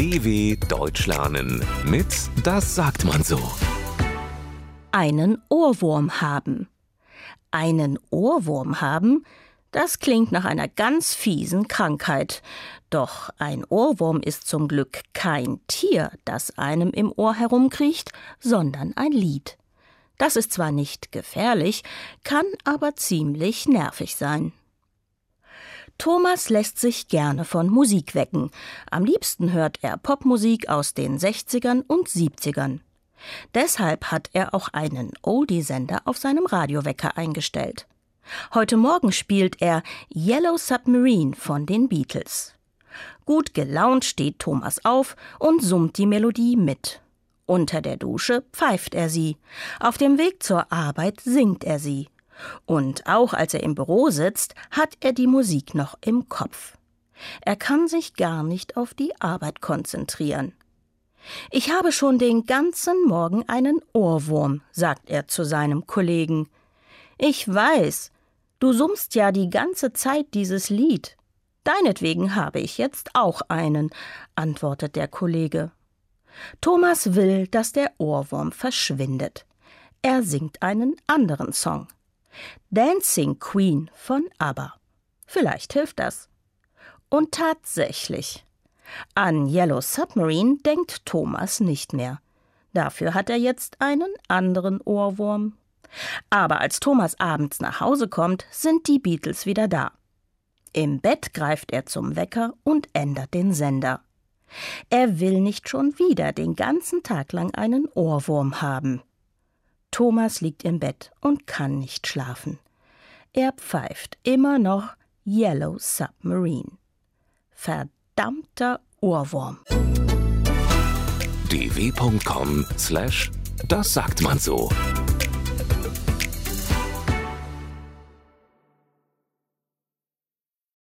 DW Deutsch lernen mit Das sagt man so. Einen Ohrwurm haben. Einen Ohrwurm haben, das klingt nach einer ganz fiesen Krankheit. Doch ein Ohrwurm ist zum Glück kein Tier, das einem im Ohr herumkriecht, sondern ein Lied. Das ist zwar nicht gefährlich, kann aber ziemlich nervig sein. Thomas lässt sich gerne von Musik wecken. Am liebsten hört er Popmusik aus den 60ern und 70ern. Deshalb hat er auch einen Oldie-Sender auf seinem Radiowecker eingestellt. Heute Morgen spielt er Yellow Submarine von den Beatles. Gut gelaunt steht Thomas auf und summt die Melodie mit. Unter der Dusche pfeift er sie. Auf dem Weg zur Arbeit singt er sie. Und auch als er im Büro sitzt, hat er die Musik noch im Kopf. Er kann sich gar nicht auf die Arbeit konzentrieren. Ich habe schon den ganzen Morgen einen Ohrwurm, sagt er zu seinem Kollegen. Ich weiß, du summst ja die ganze Zeit dieses Lied. Deinetwegen habe ich jetzt auch einen, antwortet der Kollege. Thomas will, dass der Ohrwurm verschwindet. Er singt einen anderen Song. Dancing Queen von ABBA. Vielleicht hilft das. Und tatsächlich. An Yellow Submarine denkt Thomas nicht mehr. Dafür hat er jetzt einen anderen Ohrwurm. Aber als Thomas abends nach Hause kommt, sind die Beatles wieder da. Im Bett greift er zum Wecker und ändert den Sender. Er will nicht schon wieder den ganzen Tag lang einen Ohrwurm haben. Thomas liegt im Bett und kann nicht schlafen. Er pfeift immer noch Yellow Submarine. Verdammter Ohrwurm. dw.com slash das sagt man so.